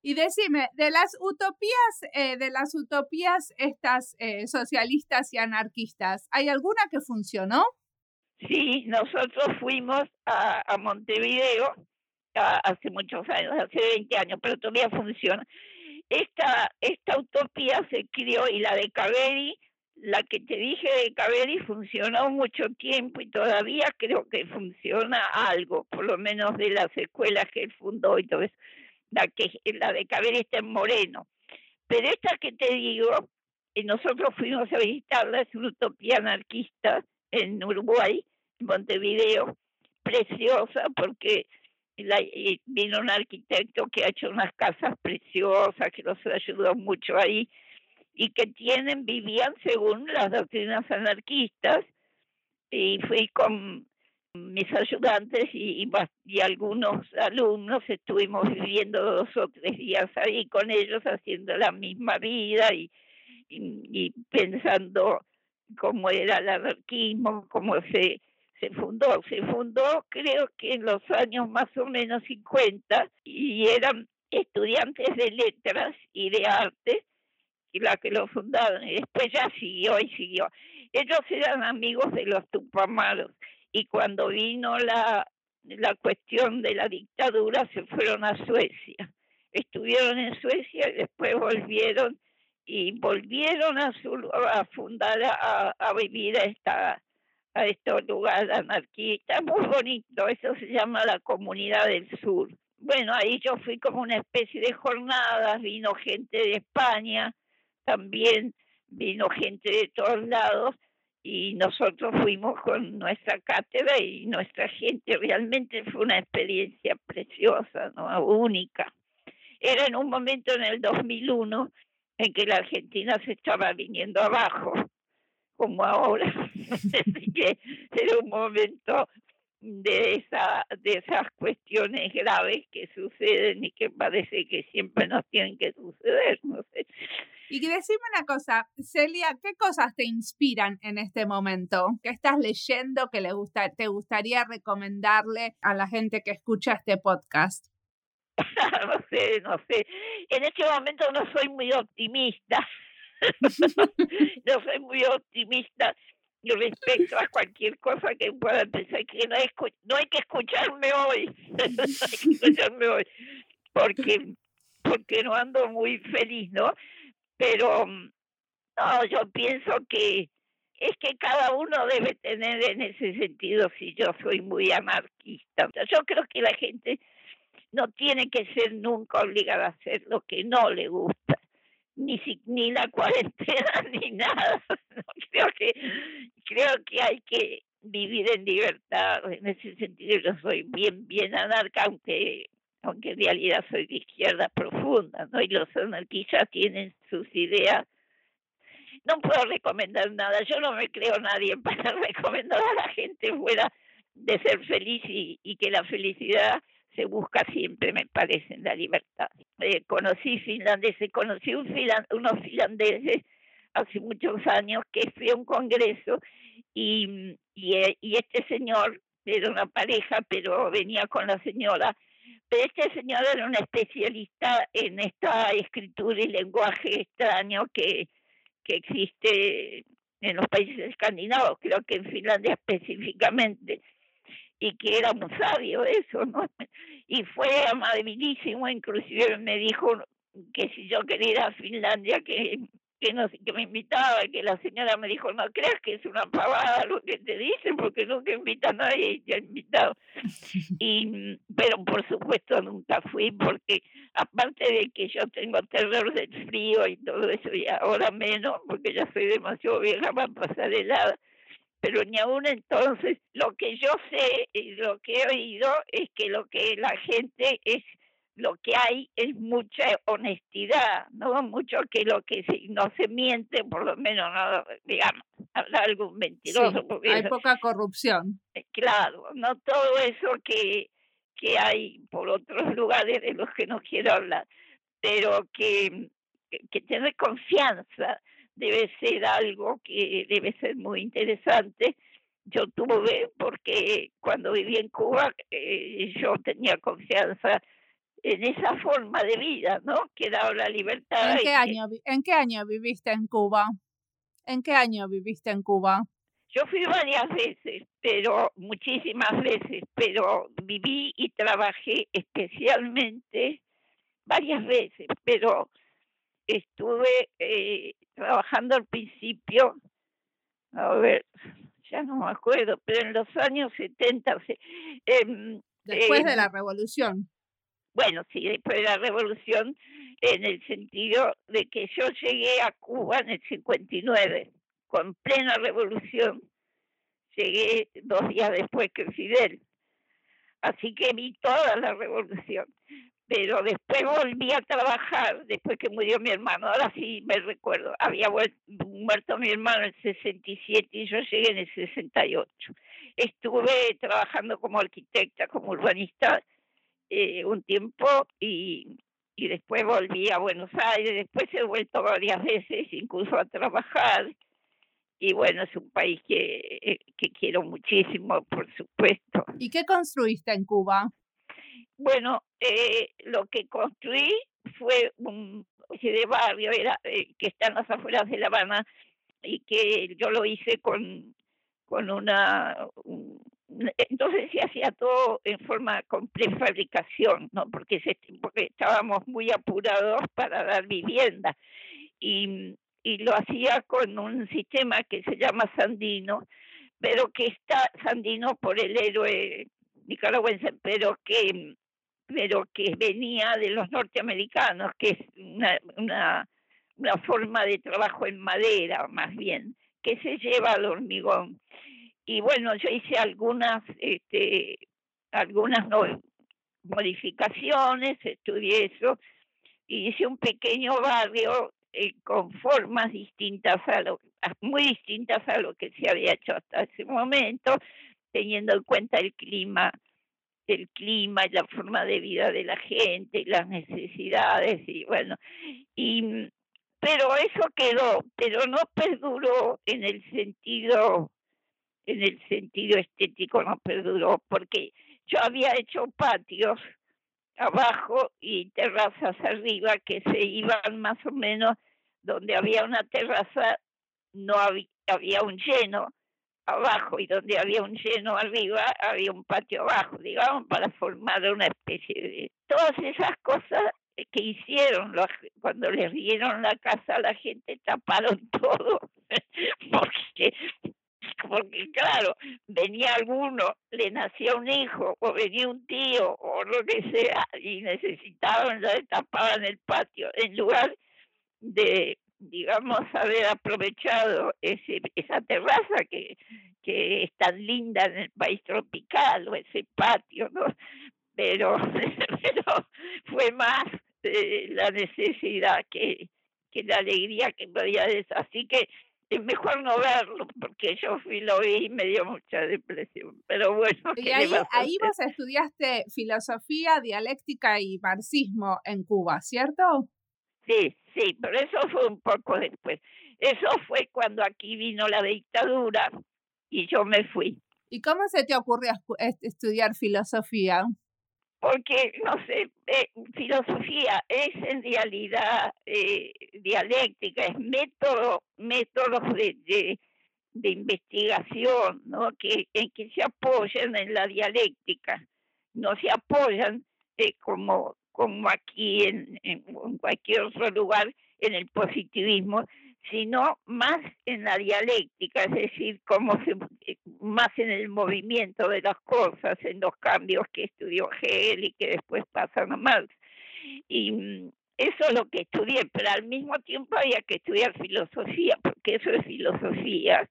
Y decime, de las utopías, eh, de las utopías estas eh, socialistas y anarquistas, ¿hay alguna que funcionó? Sí, nosotros fuimos a, a Montevideo hace muchos años, hace 20 años, pero todavía funciona. Esta, esta utopía se crió y la de Caveri, la que te dije de Caveri funcionó mucho tiempo y todavía creo que funciona algo, por lo menos de las escuelas que él fundó y todo eso la, que, la de Caber está en Moreno. Pero esta que te digo, y nosotros fuimos a visitarla, es una utopía anarquista en Uruguay, en Montevideo, preciosa porque vino un arquitecto que ha hecho unas casas preciosas, que nos ayudó mucho ahí, y que tienen, vivían según las doctrinas anarquistas, y fui con mis ayudantes y, y, algunos alumnos estuvimos viviendo dos o tres días ahí con ellos haciendo la misma vida y, y, pensando cómo era el anarquismo, cómo se, se fundó. Se fundó creo que en los años más o menos 50 y eran estudiantes de letras y de arte, la que lo fundaron, y después ya siguió y siguió. Ellos eran amigos de los Tupamaros, y cuando vino la, la cuestión de la dictadura se fueron a Suecia. Estuvieron en Suecia y después volvieron y volvieron a, su, a fundar, a, vivir a, esta, a estos lugares anarquistas. Muy bonito, eso se llama la Comunidad del Sur. Bueno, ahí yo fui como una especie de jornadas, vino gente de España, también vino gente de todos lados y nosotros fuimos con nuestra cátedra y nuestra gente. Realmente fue una experiencia preciosa, ¿no? única. Era en un momento en el 2001 en que la Argentina se estaba viniendo abajo, como ahora. Así que era un momento de, esa, de esas cuestiones graves que suceden y que parece que siempre nos tienen que suceder. No sé. Y decime una cosa, Celia, ¿qué cosas te inspiran en este momento? ¿Qué estás leyendo que le gusta, te gustaría recomendarle a la gente que escucha este podcast? no sé, no sé. En este momento no soy muy optimista. no soy muy optimista respecto a cualquier cosa que pueda pensar que no hay, no hay que escucharme hoy. no hay que escucharme hoy. Porque, porque no ando muy feliz, ¿no? Pero no, yo pienso que es que cada uno debe tener en ese sentido si yo soy muy anarquista. Yo creo que la gente no tiene que ser nunca obligada a hacer lo que no le gusta, ni ni la cuarentena ni nada. creo que creo que hay que vivir en libertad. En ese sentido yo soy bien bien anarca, aunque aunque en realidad soy de izquierda profunda, ¿no? Y los anarquistas tienen sus ideas. No puedo recomendar nada, yo no me creo nadie para recomendar a la gente fuera de ser feliz y, y que la felicidad se busca siempre, me parece, en la libertad. Eh, conocí finlandeses, conocí un unos finlandeses hace muchos años que fui a un congreso y, y, eh, y este señor era una pareja, pero venía con la señora este señor era un especialista en esta escritura y lenguaje extraño que, que existe en los países escandinavos, creo que en Finlandia específicamente, y que era muy sabio eso, ¿no? Y fue amabilísimo, inclusive me dijo que si yo quería ir a Finlandia, que que, no, que me invitaba, que la señora me dijo, no creas que es una pavada lo que te dicen, porque nunca invita a nadie y te ha invitado. y, pero por supuesto nunca fui, porque aparte de que yo tengo terror del frío y todo eso, y ahora menos, porque ya soy demasiado vieja para pasar helada, pero ni aún entonces lo que yo sé y lo que he oído es que lo que la gente es lo que hay es mucha honestidad, no mucho que lo que no se miente, por lo menos, no, digamos, habla algún mentiroso. hay poca corrupción. Eh, claro, no todo eso que, que hay por otros lugares de los que no quiero hablar, pero que, que, tener confianza debe ser algo que debe ser muy interesante yo tuve porque cuando viví en Cuba eh, yo tenía confianza en esa forma de vida, ¿no? Que da la libertad. ¿En qué, año, ¿En qué año viviste en Cuba? ¿En qué año viviste en Cuba? Yo fui varias veces, pero muchísimas veces, pero viví y trabajé especialmente varias veces, pero estuve eh, trabajando al principio, a ver, ya no me acuerdo, pero en los años 70. Em, Después de la revolución bueno, sí, después de la revolución, en el sentido de que yo llegué a Cuba en el 59, con plena revolución, llegué dos días después que Fidel. Así que vi toda la revolución. Pero después volví a trabajar, después que murió mi hermano. Ahora sí me recuerdo, había muerto mi hermano en el 67 y yo llegué en el 68. Estuve trabajando como arquitecta, como urbanista eh, un tiempo y, y después volví a Buenos Aires, después he vuelto varias veces incluso a trabajar y bueno, es un país que, eh, que quiero muchísimo, por supuesto. ¿Y qué construiste en Cuba? Bueno, eh, lo que construí fue un de barrio era eh, que está en las afueras de La Habana y que yo lo hice con, con una... entonces se hacía todo en forma con prefabricación, ¿no? Porque, se, porque estábamos muy apurados para dar vivienda. Y, y lo hacía con un sistema que se llama Sandino, pero que está Sandino por el héroe nicaragüense, pero que pero que venía de los norteamericanos, que es una, una, una forma de trabajo en madera, más bien, que se lleva al hormigón. Y bueno, yo hice algunas, este, algunas modificaciones, estudié eso, y hice un pequeño barrio eh, con formas distintas a lo, muy distintas a lo que se había hecho hasta ese momento, teniendo en cuenta el clima el clima y la forma de vida de la gente, y las necesidades y bueno, y pero eso quedó, pero no perduró en el sentido en el sentido estético no perduró porque yo había hecho patios abajo y terrazas arriba que se iban más o menos donde había una terraza no había, había un lleno abajo y donde había un lleno arriba, había un patio abajo, digamos, para formar una especie de... Todas esas cosas que hicieron los, cuando les dieron la casa la gente, taparon todo, porque, porque claro, venía alguno, le nacía un hijo, o venía un tío, o lo que sea, y necesitaban, ya tapaban el patio, en lugar de digamos, haber aprovechado ese, esa terraza que, que es tan linda en el país tropical, o ese patio, ¿no? Pero, pero fue más eh, la necesidad que, que la alegría que podía dar. Así que es mejor no verlo, porque yo fui, lo vi y me dio mucha depresión. Pero bueno. Y ahí, ahí vos estudiaste filosofía, dialéctica y marxismo en Cuba, ¿cierto? Sí, sí, pero eso fue un poco después. Eso fue cuando aquí vino la dictadura y yo me fui. ¿Y cómo se te ocurrió estudiar filosofía? Porque, no sé, eh, filosofía es en realidad eh, dialéctica, es método, métodos de, de, investigación, ¿no? Que, en que se apoyan en la dialéctica, no se apoyan eh, como como aquí en, en, cualquier otro lugar en el positivismo, sino más en la dialéctica, es decir, como más en el movimiento de las cosas, en los cambios que estudió Hegel y que después pasan a Marx. Y mm, eso es lo que estudié, pero al mismo tiempo había que estudiar filosofía, porque eso es filosofía.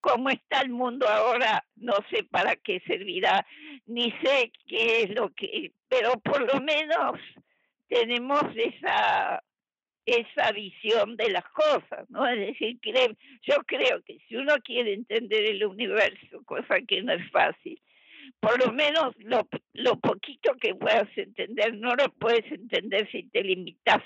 Cómo está el mundo ahora, no sé para qué servirá, ni sé qué es lo que pero por lo menos tenemos esa esa visión de las cosas, ¿no? Es decir, yo creo que si uno quiere entender el universo, cosa que no es fácil, por lo menos lo, lo poquito que puedas entender, no lo puedes entender si te limitas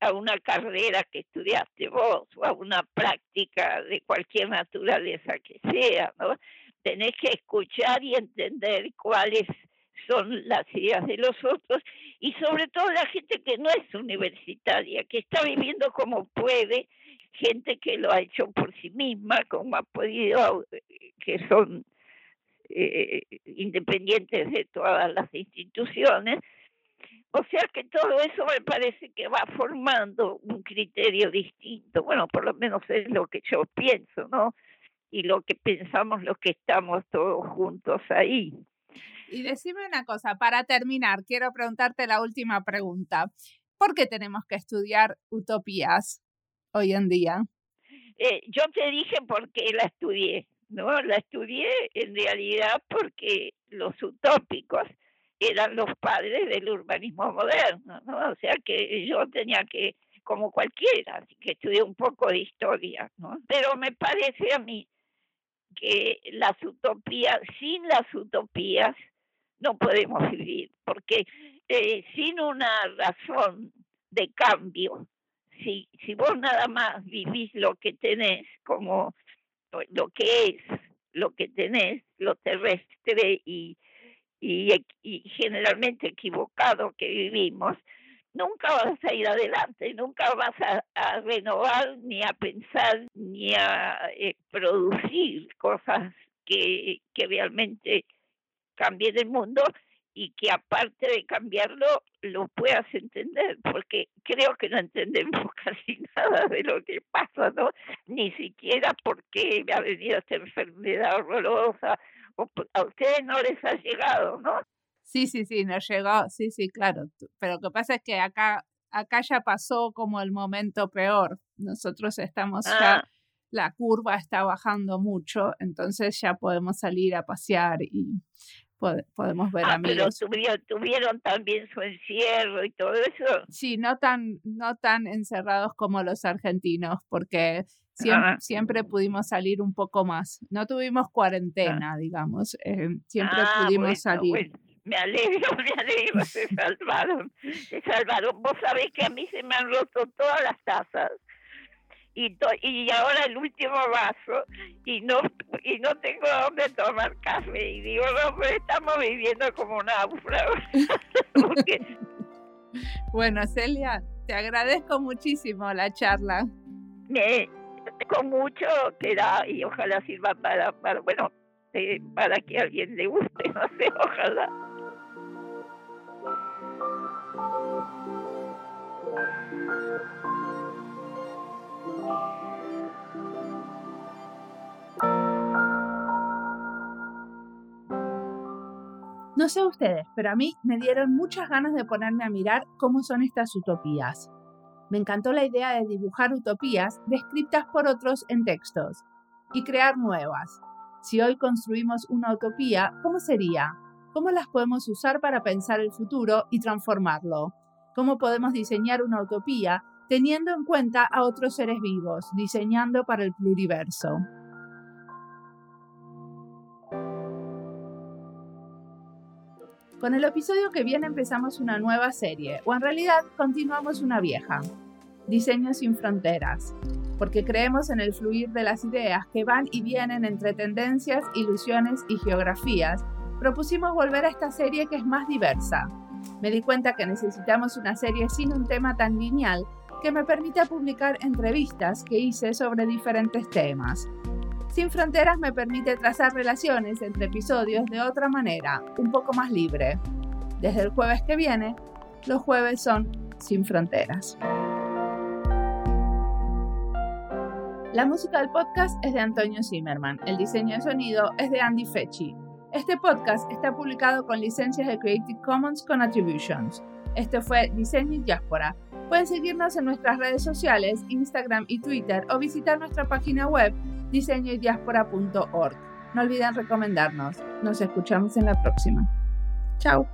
a una carrera que estudiaste vos o a una práctica de cualquier naturaleza que sea, ¿no? Tenés que escuchar y entender cuáles son las ideas de los otros y sobre todo la gente que no es universitaria, que está viviendo como puede, gente que lo ha hecho por sí misma, como ha podido, que son eh, independientes de todas las instituciones. O sea que todo eso me parece que va formando un criterio distinto. Bueno, por lo menos es lo que yo pienso, ¿no? Y lo que pensamos los que estamos todos juntos ahí. Y decime una cosa, para terminar, quiero preguntarte la última pregunta. ¿Por qué tenemos que estudiar utopías hoy en día? Eh, yo te dije por qué la estudié, ¿no? La estudié en realidad porque los utópicos eran los padres del urbanismo moderno, ¿no? O sea que yo tenía que, como cualquiera, así que estudié un poco de historia, ¿no? Pero me parece a mí que las utopías, sin las utopías, no podemos vivir, porque eh, sin una razón de cambio, si, si vos nada más vivís lo que tenés como lo que es, lo que tenés, lo terrestre y, y, generalmente equivocado que vivimos, nunca vas a ir adelante, nunca vas a, renovar, ni a pensar, ni a eh, producir cosas que, que realmente cambien el mundo y que aparte de cambiarlo lo puedas entender, porque creo que no entendemos casi nada de lo que pasa, ¿no? Ni siquiera por qué me ha venido esta enfermedad horrorosa, o a ustedes no les ha llegado, ¿no? Sí, sí, sí, nos llegó, sí, sí, claro, pero lo que pasa es que acá, acá ya pasó como el momento peor, nosotros estamos ya, ah. la curva está bajando mucho, entonces ya podemos salir a pasear y podemos ver ah, amigos. Pero tuvieron, también su encierro y todo eso. Sí, no tan, no tan encerrados como los argentinos, porque siempre, siempre pudimos salir un poco más. No tuvimos ah. cuarentena, digamos, eh, siempre ah, pudimos salir. me alegro, me alegro, se salvaron, se salvaron. Vos sabés que a mí se me han roto todas las tazas y, y ahora el último vaso y no y no tengo dónde tomar café. Y digo no pero estamos viviendo como náufragos bueno Celia te agradezco muchísimo la charla. Me con mucho que da y ojalá sirva para, para bueno eh, para que a alguien le guste no sé ojalá No sé ustedes, pero a mí me dieron muchas ganas de ponerme a mirar cómo son estas utopías. Me encantó la idea de dibujar utopías descritas por otros en textos y crear nuevas. Si hoy construimos una utopía, ¿cómo sería? ¿Cómo las podemos usar para pensar el futuro y transformarlo? ¿Cómo podemos diseñar una utopía teniendo en cuenta a otros seres vivos, diseñando para el pluriverso? Con el episodio que viene empezamos una nueva serie, o en realidad continuamos una vieja, Diseño sin Fronteras, porque creemos en el fluir de las ideas que van y vienen entre tendencias, ilusiones y geografías, propusimos volver a esta serie que es más diversa. Me di cuenta que necesitamos una serie sin un tema tan lineal que me permita publicar entrevistas que hice sobre diferentes temas. Sin Fronteras me permite trazar relaciones entre episodios de otra manera, un poco más libre. Desde el jueves que viene, los jueves son Sin Fronteras. La música del podcast es de Antonio Zimmerman. El diseño de sonido es de Andy Fechi. Este podcast está publicado con licencias de Creative Commons con Attributions. Este fue Diseño y Diáspora. Pueden seguirnos en nuestras redes sociales, Instagram y Twitter o visitar nuestra página web diseñoydiaspora.org. No olviden recomendarnos. Nos escuchamos en la próxima. Chao.